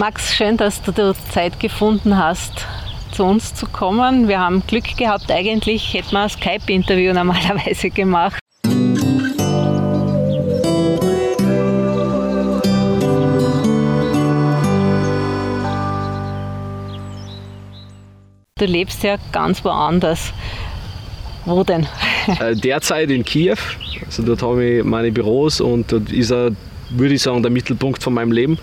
Max, schön, dass du Zeit gefunden hast, zu uns zu kommen. Wir haben Glück gehabt. Eigentlich hätten wir ein Skype-Interview normalerweise gemacht. Du lebst ja ganz woanders. Wo denn? Äh, derzeit in Kiew. Also dort habe ich meine Büros und dort ist er, würde ich sagen, der Mittelpunkt von meinem Lem.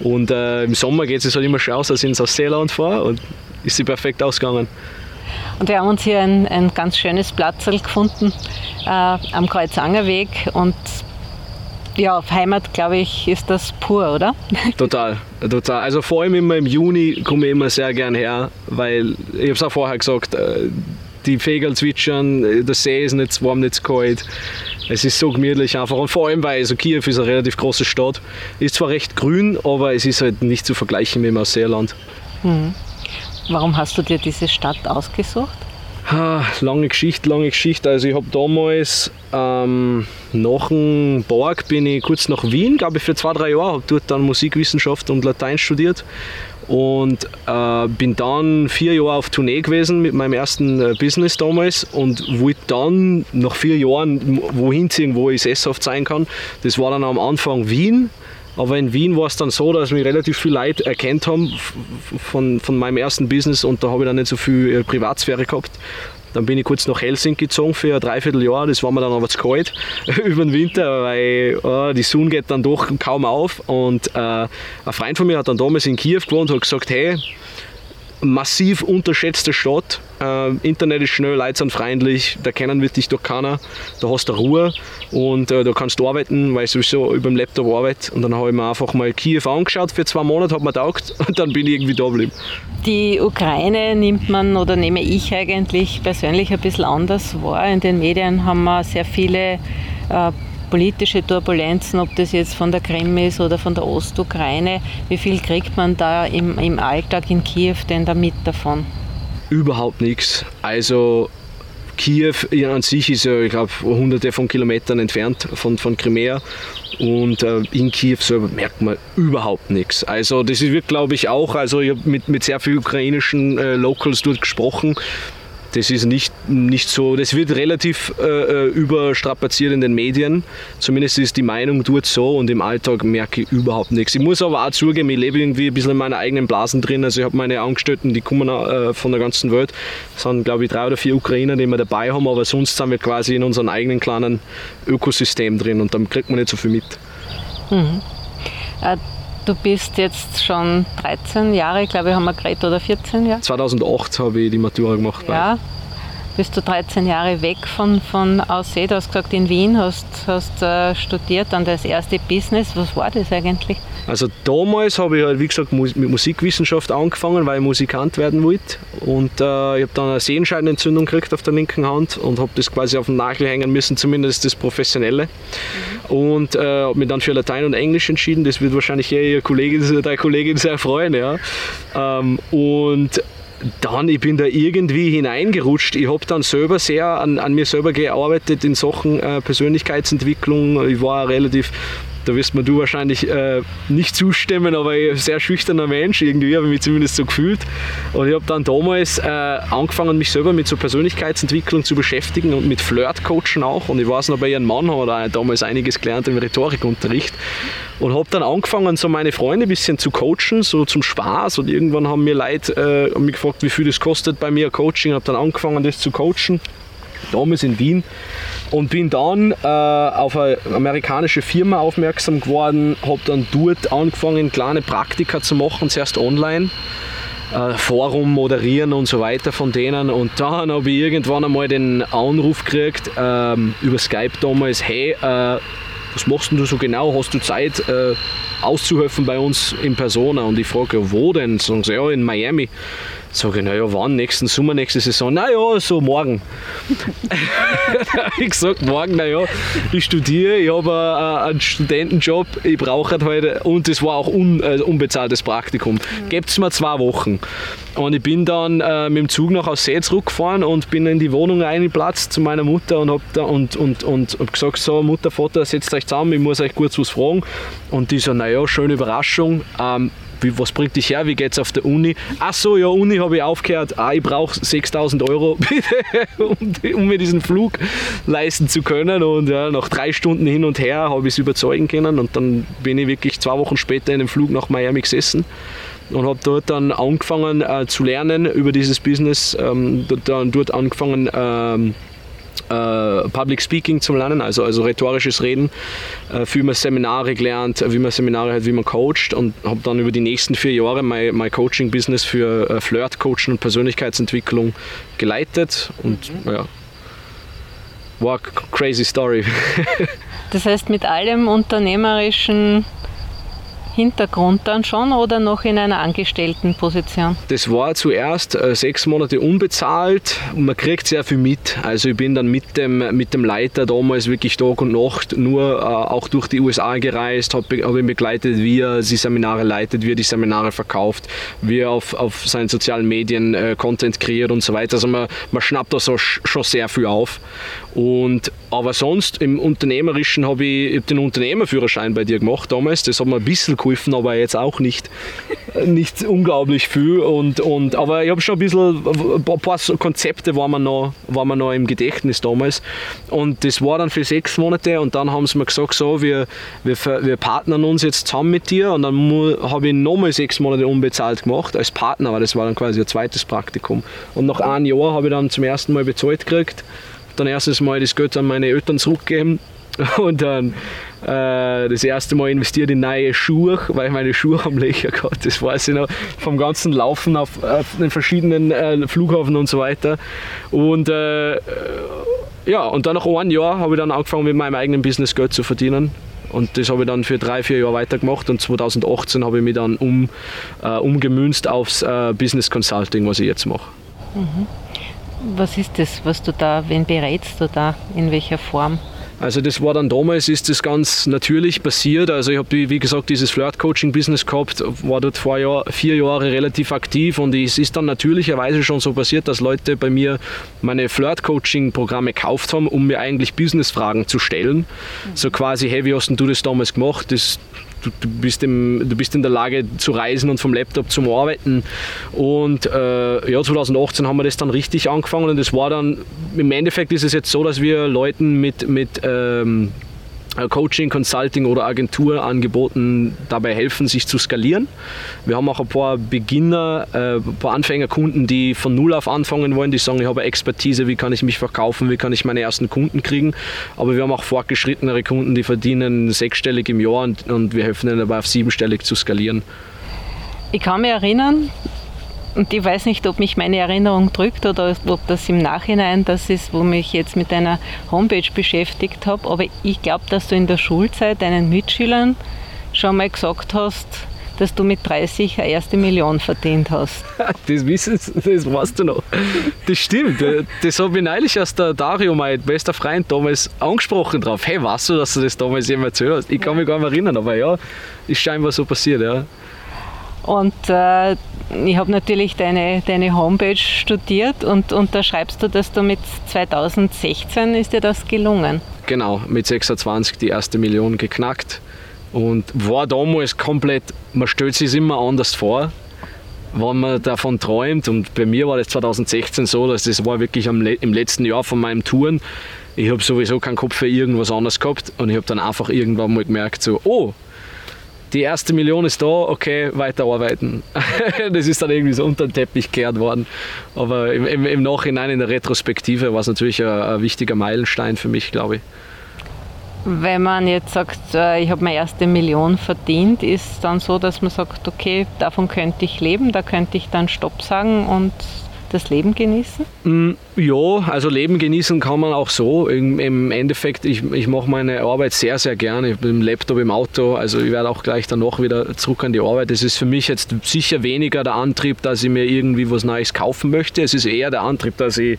Und äh, im Sommer geht es halt immer schon aus, als ich ins Ausseeland fahre und ist sie perfekt ausgegangen. Und wir haben uns hier ein, ein ganz schönes Platzl gefunden äh, am Kreuzangerweg und ja, auf Heimat, glaube ich, ist das pur, oder? Total, total. Also vor allem immer im Juni komme ich immer sehr gern her, weil, ich habe es auch vorher gesagt, äh, die Vögel zwitschern, der See ist nicht warm, nicht kalt. Es ist so gemütlich einfach. Und vor allem, weil also Kiew ist eine relativ große Stadt. Ist zwar recht grün, aber es ist halt nicht zu vergleichen mit dem Ausseerland. Mhm. Warum hast du dir diese Stadt ausgesucht? lange Geschichte, lange Geschichte. Also ich habe damals ähm, nach dem Borg bin ich kurz nach Wien, glaube ich, für zwei, drei Jahre, habe dort dann Musikwissenschaft und Latein studiert und äh, bin dann vier Jahre auf Tournee gewesen mit meinem ersten äh, Business damals und wollte dann nach vier Jahren wohin ziehen, wo ich sesshaft sein kann. Das war dann am Anfang Wien. Aber in Wien war es dann so, dass mich relativ viele Leute erkannt haben von, von meinem ersten Business und da habe ich dann nicht so viel äh, Privatsphäre gehabt. Dann bin ich kurz nach Helsinki gezogen für ein Dreivierteljahr. Das war mir dann aber zu kalt über den Winter, weil oh, die Sonne geht dann doch kaum auf. Und äh, ein Freund von mir hat dann damals in Kiew gewohnt und hat gesagt, hey, massiv unterschätzte Stadt. Äh, Internet ist schnell, Leute sind freundlich, da kennen wir dich doch keiner. Da hast du Ruhe und äh, da kannst du arbeiten, weil ich sowieso über dem Laptop arbeite. Und dann habe ich mir einfach mal Kiew angeschaut für zwei Monate, hat mir taugt und dann bin ich irgendwie da geblieben. Die Ukraine nimmt man oder nehme ich eigentlich persönlich ein bisschen anders wahr. In den Medien haben wir sehr viele äh, politische Turbulenzen, ob das jetzt von der Krim ist oder von der Ostukraine. Wie viel kriegt man da im, im Alltag in Kiew denn damit davon? Überhaupt nichts. Also Kiew an sich ist ja, ich glaube, hunderte von Kilometern entfernt von, von Crimea. Und äh, in Kiew selber merkt man überhaupt nichts. Also das wird, glaube ich, auch, also ich habe mit, mit sehr vielen ukrainischen äh, Locals dort gesprochen das ist nicht, nicht so, das wird relativ äh, äh, überstrapaziert in den Medien. Zumindest ist die Meinung dort so und im Alltag merke ich überhaupt nichts. Ich muss aber auch zugeben, ich lebe irgendwie ein bisschen in meiner eigenen Blasen drin. Also ich habe meine Angestellten, die kommen äh, von der ganzen Welt. Das sind, glaube ich, drei oder vier Ukrainer, die wir dabei haben, aber sonst sind wir quasi in unserem eigenen kleinen Ökosystem drin und dann kriegt man nicht so viel mit. Mhm. Du bist jetzt schon 13 Jahre, glaube ich, haben wir geredet, oder 14 Jahre? 2008 habe ich die Matura gemacht. Ja, bist du 13 Jahre weg von, von Aussee. Du hast gesagt, in Wien hast, hast äh, studiert, dann das erste Business. Was war das eigentlich? Also damals habe ich halt, wie gesagt, mit Musikwissenschaft angefangen, weil ich Musikant werden wollte. Und äh, ich habe dann eine Sehenscheidenentzündung gekriegt auf der linken Hand und habe das quasi auf den Nagel hängen müssen, zumindest das Professionelle. Mhm. Und äh, habe mich dann für Latein und Englisch entschieden. Das wird wahrscheinlich eh Ihr Kollege, deine Kollegin sehr freuen. Ja. Ähm, und dann, ich bin da irgendwie hineingerutscht. Ich habe dann selber sehr an, an, mir selber gearbeitet in Sachen äh, Persönlichkeitsentwicklung. Ich war relativ da wirst mir du wahrscheinlich äh, nicht zustimmen, aber ich sehr schüchterner Mensch, irgendwie habe ich mich zumindest so gefühlt. Und ich habe dann damals äh, angefangen, mich selber mit so Persönlichkeitsentwicklung zu beschäftigen und mit Flirtcoachen auch. Und ich weiß noch, bei ihrem Mann haben wir damals einiges gelernt im Rhetorikunterricht. Und habe dann angefangen, so meine Freunde ein bisschen zu coachen, so zum Spaß. Und irgendwann haben mir Leute äh, mich gefragt, wie viel das kostet bei mir Coaching. Habe dann angefangen, das zu coachen damals in Wien und bin dann äh, auf eine amerikanische Firma aufmerksam geworden, habe dann dort angefangen, kleine Praktika zu machen, zuerst online. Äh, Forum moderieren und so weiter von denen und dann habe ich irgendwann einmal den Anruf gekriegt ähm, über Skype damals, hey, äh, was machst du so genau? Hast du Zeit äh, auszuhelfen bei uns in Persona? Und ich frage, wo denn? Sagen sie, ja, in Miami. Sag ich, naja, wann? Nächsten Sommer, nächste Saison? Naja, so morgen. ich gesagt, morgen, naja, ich studiere, ich habe einen Studentenjob, ich brauche halt heute, und es war auch un, äh, unbezahltes Praktikum. Mhm. Gebt es mir zwei Wochen. Und ich bin dann äh, mit dem Zug nach Aussee zurückgefahren und bin in die Wohnung reingeplatzt zu meiner Mutter und habe und, und, und hab gesagt, so Mutter, Vater, setzt euch zusammen, ich muss euch kurz was fragen. Und die so, naja, schöne Überraschung. Ähm, wie, was bringt dich her, wie geht es auf der Uni? Ach so, ja, Uni habe ich aufgehört, ah, ich brauche 6000 Euro, um, um, mir diesen Flug leisten zu können. Und ja, nach drei Stunden hin und her habe ich es überzeugen können und dann bin ich wirklich zwei Wochen später in dem Flug nach Miami gesessen und habe dort dann angefangen äh, zu lernen über dieses Business, ähm, dann dort angefangen ähm, äh, Public Speaking zu lernen, also, also rhetorisches Reden, äh, wie man Seminare gelernt, wie man Seminare hat, wie man coacht und habe dann über die nächsten vier Jahre mein, mein Coaching-Business für äh, Flirt-Coaching und Persönlichkeitsentwicklung geleitet und mhm. ja, war crazy Story. das heißt, mit allem unternehmerischen Hintergrund dann schon oder noch in einer Angestelltenposition? Das war zuerst äh, sechs Monate unbezahlt und man kriegt sehr viel mit. Also ich bin dann mit dem, mit dem Leiter damals wirklich Tag und Nacht nur äh, auch durch die USA gereist, habe hab ihn begleitet, wie er die Seminare leitet, wie er die Seminare verkauft, wie er auf, auf seinen sozialen Medien äh, Content kreiert und so weiter. Also man, man schnappt da so schon sehr viel auf. Und, aber sonst im Unternehmerischen habe ich, ich den Unternehmerführerschein bei dir gemacht damals. Das hat mir ein bisschen geholfen, aber jetzt auch nicht, nicht unglaublich viel. Und, und, aber ich habe schon ein bisschen, ein paar Konzepte waren mir, noch, waren mir noch im Gedächtnis damals. Und das war dann für sechs Monate und dann haben sie mir gesagt, so, wir, wir, wir partnern uns jetzt zusammen mit dir. Und dann habe ich nochmal sechs Monate unbezahlt gemacht als Partner, aber das war dann quasi ein zweites Praktikum. Und nach einem Jahr habe ich dann zum ersten Mal bezahlt gekriegt dann erstes Mal das Geld an meine Eltern zurückgegeben und dann äh, das erste Mal investiert in neue Schuhe, weil meine Schuhe haben Löcher gehabt. Das weiß ich noch vom ganzen Laufen auf, auf den verschiedenen äh, Flughafen und so weiter. Und äh, ja, und dann nach einem Jahr habe ich dann angefangen mit meinem eigenen Business Geld zu verdienen. Und das habe ich dann für drei, vier Jahre weitergemacht und 2018 habe ich mich dann um, äh, umgemünzt aufs äh, Business Consulting, was ich jetzt mache. Mhm. Was ist das, was du da, wen berätst du da, in welcher Form? Also das war dann damals, ist das ganz natürlich passiert. Also ich habe, wie gesagt, dieses Flirt-Coaching-Business gehabt, war dort vor Jahr, vier Jahre relativ aktiv und es ist dann natürlicherweise schon so passiert, dass Leute bei mir meine Flirt-Coaching-Programme gekauft haben, um mir eigentlich Business-Fragen zu stellen. Mhm. So quasi, hey, wie hast du das damals gemacht? Das du, du, bist im, du bist in der Lage zu reisen und vom Laptop zum Arbeiten. Und äh, ja, 2018 haben wir das dann richtig angefangen und es war dann, im Endeffekt ist es jetzt so, dass wir Leuten mit, mit ähm, äh, Coaching, Consulting oder Agenturangeboten dabei helfen, sich zu skalieren. Wir haben auch ein paar Beginner, äh, ein paar Anfängerkunden, die von Null auf anfangen wollen, die sagen, ich habe Expertise, wie kann ich mich verkaufen, wie kann ich meine ersten Kunden kriegen. Aber wir haben auch fortgeschrittenere Kunden, die verdienen sechsstellig im Jahr und, und wir helfen ihnen dabei auf siebenstellig zu skalieren. Ich kann mich erinnern, und ich weiß nicht, ob mich meine Erinnerung drückt oder ob das im Nachhinein das ist, wo mich jetzt mit deiner Homepage beschäftigt habe. Aber ich glaube, dass du in der Schulzeit deinen Mitschülern schon mal gesagt hast, dass du mit 30 eine erste Million verdient hast. Das wissen das weißt du noch. Das stimmt. Das habe ich neulich erst der Dario, mein bester Freund, damals angesprochen drauf. Hey, weißt du, dass du das damals jemand erzählt hast? Ich kann mich gar nicht erinnern, aber ja, ist scheinbar so passiert, ja. Und äh, ich habe natürlich deine, deine Homepage studiert und, und da schreibst du, dass du mit 2016 ist dir das gelungen. Genau, mit 26 die erste Million geknackt und war damals komplett, man stellt sich immer anders vor, wenn man davon träumt und bei mir war das 2016 so, dass das war wirklich im letzten Jahr von meinem Touren, ich habe sowieso keinen Kopf für irgendwas anderes gehabt und ich habe dann einfach irgendwann mal gemerkt, so, oh, die erste Million ist da, okay, weiterarbeiten. das ist dann irgendwie so unter den Teppich gekehrt worden. Aber im, im, im Nachhinein, in der Retrospektive, war es natürlich ein, ein wichtiger Meilenstein für mich, glaube ich. Wenn man jetzt sagt, äh, ich habe meine erste Million verdient, ist es dann so, dass man sagt, okay, davon könnte ich leben, da könnte ich dann Stopp sagen und das Leben genießen? Mm, ja, also Leben genießen kann man auch so. Im, Endeffekt, ich, ich mache meine Arbeit sehr, sehr gerne. Ich bin im Laptop, im Auto, also ich werde auch gleich danach wieder zurück an die Arbeit. Es ist für mich jetzt sicher weniger der Antrieb, dass ich mir irgendwie was Neues kaufen möchte. Es ist eher der Antrieb, dass ich,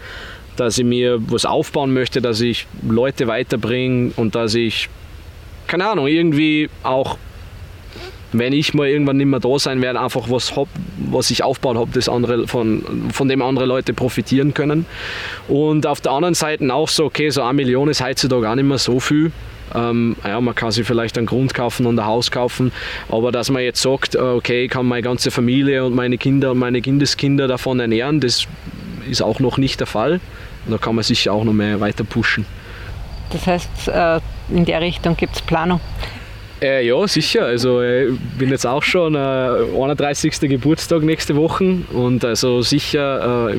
dass ich mir was aufbauen möchte, dass ich Leute weiterbringe und dass ich, keine Ahnung, irgendwie auch wenn ich mal irgendwann nicht mehr da sein werde, einfach was hab, was ich aufbauen habe, von, von dem andere Leute profitieren können. Und auf der anderen Seite auch so, okay, so eine Million ist heutzutage auch nicht mehr so viel. Ähm, ja, man kann sich vielleicht einen Grund kaufen und ein Haus kaufen, aber dass man jetzt sagt, äh, okay, ich kann meine ganze Familie und meine Kinder und meine Kindeskinder davon ernähren, das ist auch noch nicht der Fall. Da kann man sich auch noch mehr weiter pushen. Das heißt, äh, in der Richtung gibt es Planung? Äh, ja, sicher. Also ich bin jetzt auch schon äh, 31. Geburtstag nächste Woche und also sicher, äh,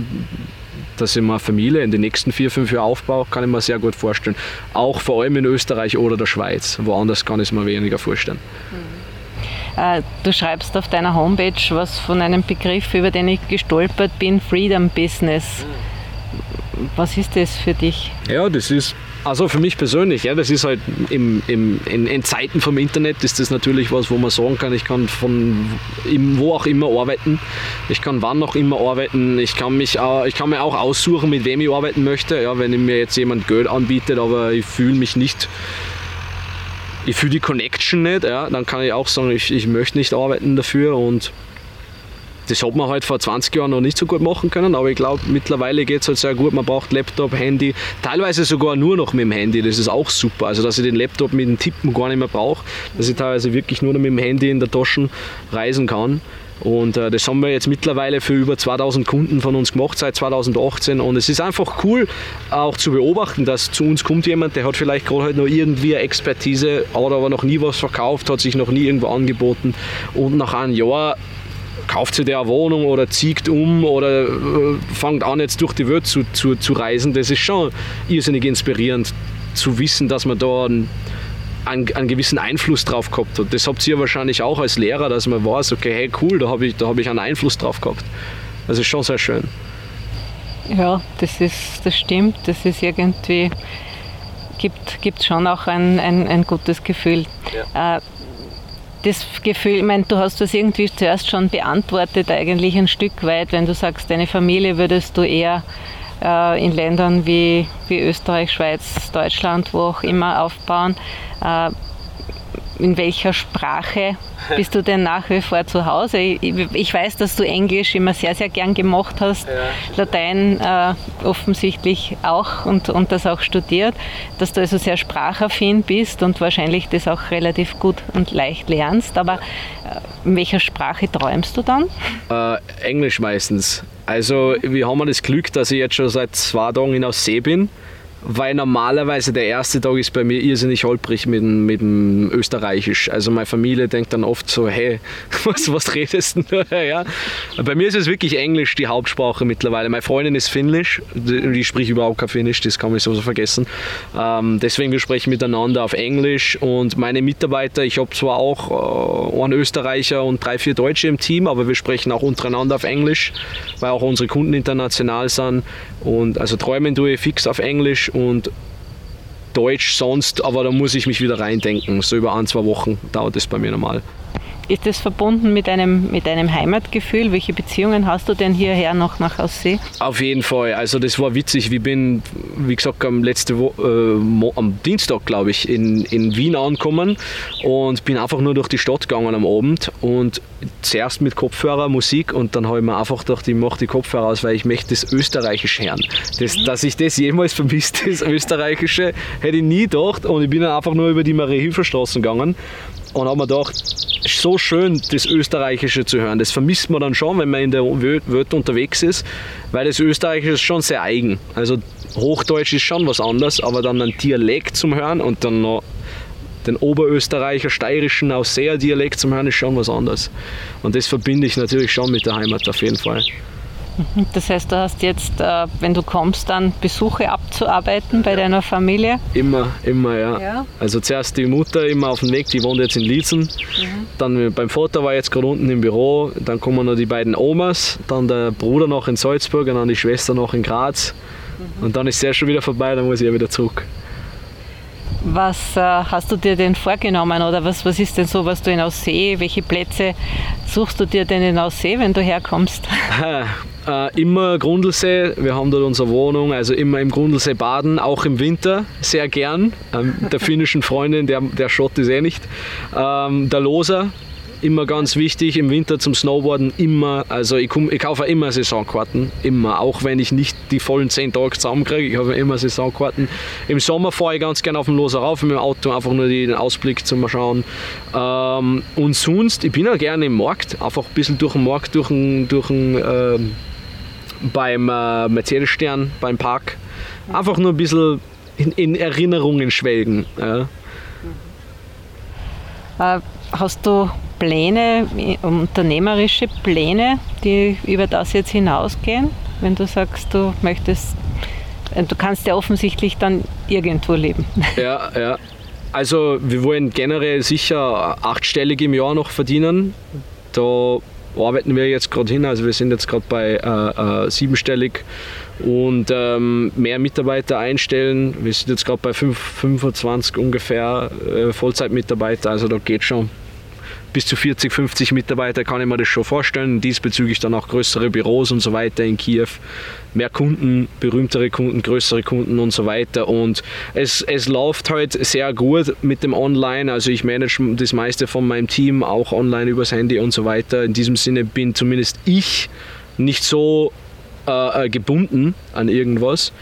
dass ich mir Familie in den nächsten vier, fünf Jahren aufbaue, kann ich mir sehr gut vorstellen. Auch vor allem in Österreich oder der Schweiz. Woanders kann ich es mir weniger vorstellen. Mhm. Du schreibst auf deiner Homepage was von einem Begriff, über den ich gestolpert bin, Freedom Business. Was ist das für dich? Ja, das ist also für mich persönlich, ja, das ist halt im, im, in, in, Zeiten vom Internet ist das natürlich was, wo man sagen kann, ich kann von wo auch immer arbeiten, ich kann wann auch immer arbeiten, ich kann, mich, ich kann mir auch aussuchen, mit wem ich arbeiten möchte, ja, wenn mir jetzt jemand Geld anbietet, aber ich fühle mich nicht ich fühle die Connection nicht, ja, dann kann ich auch sagen, ich, ich möchte nicht arbeiten dafür und das hat man halt vor 20 Jahren noch nicht so gut machen können, aber ich glaube, mittlerweile geht es halt sehr gut. Man braucht Laptop, Handy, teilweise sogar nur noch mit dem Handy. Das ist auch super. Also, dass ich den Laptop mit dem Tippen gar nicht mehr brauche, dass ich teilweise wirklich nur noch mit dem Handy in der Tasche reisen kann. Und äh, das haben wir jetzt mittlerweile für über 2000 Kunden von uns gemacht seit 2018. Und es ist einfach cool, auch zu beobachten, dass zu uns kommt jemand, der hat vielleicht gerade halt noch irgendwie eine Expertise, hat aber noch nie was verkauft, hat sich noch nie irgendwo angeboten. Und nach einem Jahr kauft sich der eine Wohnung oder zieht um oder äh, fängt an jetzt durch die Welt zu, zu, zu reisen, das ist schon irrsinnig inspirierend zu wissen, dass man da einen, einen, einen gewissen Einfluss drauf gehabt hat. Das habt ihr wahrscheinlich auch als Lehrer, dass man weiß, okay, hey cool, da habe ich, hab ich einen Einfluss drauf gehabt. Das ist schon sehr schön. Ja, das, ist, das stimmt. Das ist irgendwie, gibt, gibt schon auch ein, ein, ein gutes Gefühl. Ja. Äh, das Gefühl, ich meine, du hast das irgendwie zuerst schon beantwortet, eigentlich ein Stück weit, wenn du sagst, deine Familie würdest du eher äh, in Ländern wie, wie Österreich, Schweiz, Deutschland, wo auch immer aufbauen. Äh, in welcher Sprache bist du denn nach wie vor zu Hause? Ich, weiß, dass du Englisch immer sehr, sehr gern gemacht hast, ja. Latein äh, offensichtlich auch und, und das auch studiert, dass du also sehr sprachaffin bist und wahrscheinlich das auch relativ gut und leicht lernst. Aber äh, in welcher Sprache träumst du dann? Äh, Englisch meistens. Also wir haben das Glück, dass ich jetzt schon seit zwei Tagen in Aussee bin weil normalerweise der erste Tag ist bei mir irrsinnig holprig mit mit dem Österreichisch. Also meine Familie denkt dann oft so, hey, was, was redest du? Ja? Bei mir ist es wirklich Englisch die Hauptsprache mittlerweile. Meine Freundin ist Finnisch, die spricht überhaupt kein Finnisch, das kann man so vergessen. Ähm, deswegen wir sprechen miteinander auf Englisch und meine Mitarbeiter, ich habe zwar auch äh, einen Österreicher und drei, vier Deutsche im Team, aber wir sprechen auch untereinander auf Englisch, weil auch unsere Kunden international sind und also träumen tue ich fix auf Englisch und Deutsch sonst, aber da muss ich mich wieder reindenken. So über ein, zwei Wochen dauert es bei mir normal. Ist das verbunden mit einem, mit einem Heimatgefühl? Welche Beziehungen hast du denn hierher noch nach Aussee? Auf jeden Fall. Also das war witzig. Ich bin, wie gesagt, am, letzte Wo äh, am Dienstag, glaube ich, in, in Wien angekommen und bin einfach nur durch die Stadt gegangen am Abend und zuerst mit Kopfhörer, Musik und dann habe ich mir einfach gedacht, ich mache die Kopfhörer aus, weil ich möchte das Österreichische hören. Das, dass ich das jemals vermisst, das Österreichische, hätte ich nie gedacht und ich bin dann einfach nur über die Marie-Hilfer-Straßen gegangen und habe mir gedacht, so schön, das Österreichische zu hören. Das vermisst man dann schon, wenn man in der Welt unterwegs ist, weil das Österreichische ist schon sehr eigen. Also Hochdeutsch ist schon was anderes, aber dann ein Dialekt zum Hören und dann noch den Oberösterreicher, steirischen Ausseher-Dialekt zum Hören ist schon was anderes. Und das verbinde ich natürlich schon mit der Heimat auf jeden Fall. Das heißt, du hast jetzt, äh, wenn du kommst, dann Besuche abzuarbeiten bei ja. deiner Familie? Immer, immer, ja. ja. Also zuerst die Mutter immer auf dem Weg, die wohnt jetzt in Liezen. Mhm. Dann beim Vater war jetzt gerade unten im Büro. Dann kommen noch die beiden Omas, dann der Bruder noch in Salzburg und dann die Schwester noch in Graz. Mhm. Und dann ist der schon wieder vorbei, dann muss ich ja wieder zurück. Was äh, hast du dir denn vorgenommen oder was, was ist denn so, was du in Aussee, welche Plätze suchst du dir denn in Aussee, wenn du herkommst? äh, immer Grundlsee, wir haben dort unsere Wohnung, also immer im Grundlsee baden, auch im Winter sehr gern. Ähm, der finnischen Freundin, der, der Schott ist eh nicht. Ähm, der Loser, immer ganz wichtig im Winter zum Snowboarden immer, also ich, komm, ich kaufe immer Saisonkarten, immer, auch wenn ich nicht die vollen 10 Tage zusammenkriege, ich habe immer Saisonkarten. Im Sommer fahre ich ganz gerne auf dem Loser rauf mit dem Auto, einfach nur den Ausblick zum Schauen. Ähm, und sonst, ich bin auch gerne im Markt, einfach ein bisschen durch den Markt, durch den, durch den ähm, beim äh, Mercedes-Stern, beim Park, einfach nur ein bisschen in, in Erinnerungen schwelgen. Ja. Äh, hast du Pläne, unternehmerische Pläne, die über das jetzt hinausgehen? Wenn du sagst, du möchtest, äh, du kannst ja offensichtlich dann irgendwo leben. Ja, ja. Also wir wollen generell sicher achtstellig im Jahr noch verdienen. Da arbeiten wir jetzt gerade hin. Also wir sind jetzt gerade bei äh, äh, siebenstellig und ähm, mehr Mitarbeiter einstellen. Wir sind jetzt gerade bei 5, 25 ungefähr äh, Vollzeitmitarbeiter. Also da geht schon bis zu 40, 50 Mitarbeiter kann ich mir das schon vorstellen. Diesbezüglich dann auch größere Büros und so weiter in Kiew. Mehr Kunden, berühmtere Kunden, größere Kunden und so weiter. Und es, es läuft halt sehr gut mit dem Online. Also ich manage das meiste von meinem Team auch online übers Handy und so weiter. In diesem Sinne bin zumindest ich nicht so äh, äh gebunden an irgendwas.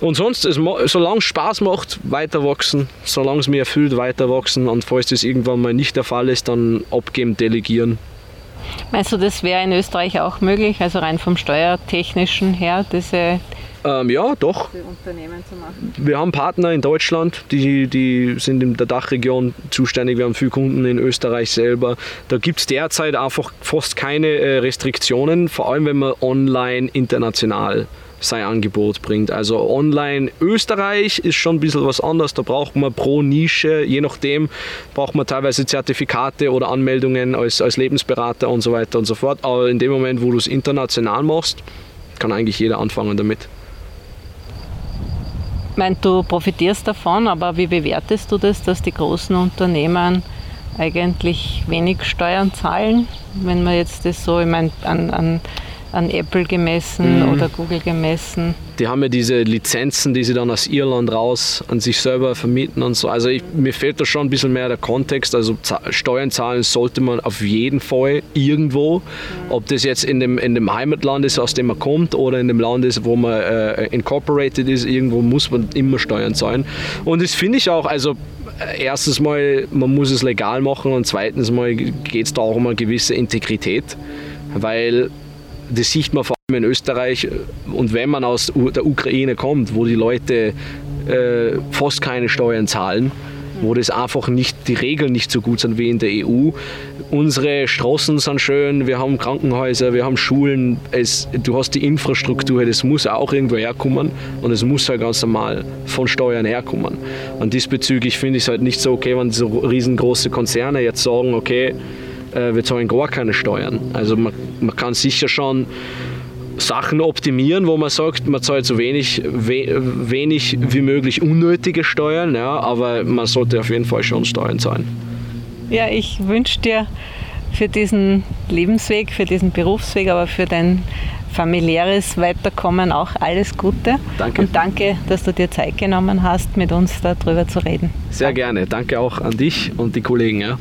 Und sonst, es, solange es Spaß macht, weiter wachsen, solange es mir erfüllt, weiter wachsen. Und falls das irgendwann mal nicht der Fall ist, dann abgeben, delegieren. Meinst du, das wäre in Österreich auch möglich, also rein vom steuertechnischen her, diese ähm, ja, doch. Unternehmen zu machen? Wir haben Partner in Deutschland, die, die sind in der Dachregion zuständig. Wir haben viele Kunden in Österreich selber. Da gibt es derzeit einfach fast keine äh, Restriktionen, vor allem wenn man online international sein Angebot bringt. Also online Österreich ist schon ein bisschen was anderes. Da braucht man pro Nische, je nachdem, braucht man teilweise Zertifikate oder Anmeldungen als, als Lebensberater und so weiter und so fort. Aber in dem Moment, wo du es international machst, kann eigentlich jeder anfangen damit. Ich meine, du profitierst davon, aber wie bewertest du das, dass die großen Unternehmen eigentlich wenig Steuern zahlen? Wenn man jetzt das so, ich meine, an, an an Apple gemessen mhm. oder Google gemessen. Die haben ja diese Lizenzen, die sie dann aus Irland raus an sich selber vermieten und so. Also ich, mir fehlt da schon ein bisschen mehr der Kontext. Also Steuern zahlen sollte man auf jeden Fall irgendwo. Ob das jetzt in dem, in dem Heimatland ist, aus dem man kommt, oder in dem Land ist, wo man äh, incorporated ist, irgendwo muss man immer Steuern zahlen. Und das finde ich auch, also äh, erstens mal, man muss es legal machen und zweitens mal geht es da auch um eine gewisse Integrität. Weil das sieht man vor allem in Österreich. Und wenn man aus der Ukraine kommt, wo die Leute äh, fast keine Steuern zahlen, wo das einfach nicht, die Regeln nicht so gut sind wie in der EU. Unsere Straßen sind schön, wir haben Krankenhäuser, wir haben Schulen, es, du hast die Infrastruktur, das muss auch irgendwo herkommen und es muss halt ganz normal von Steuern herkommen. Und diesbezüglich finde ich es halt nicht so okay, wenn so riesengroße Konzerne jetzt sagen, okay, äh, wir zahlen gar keine Steuern. Also man, man kann sicher schon Sachen optimieren, wo man sagt, man zahlt so wenig, we, wenig wie möglich unnötige Steuern, ja, aber man sollte auf jeden Fall schon Steuern zahlen. Ja, ich wünsche dir für diesen Lebensweg, für diesen Berufsweg, aber für dein familiäres Weiterkommen auch alles Gute. Danke. Und danke, dass du dir Zeit genommen hast, mit uns darüber zu reden. Sehr gerne. Danke auch an dich und die Kollegen. Ja.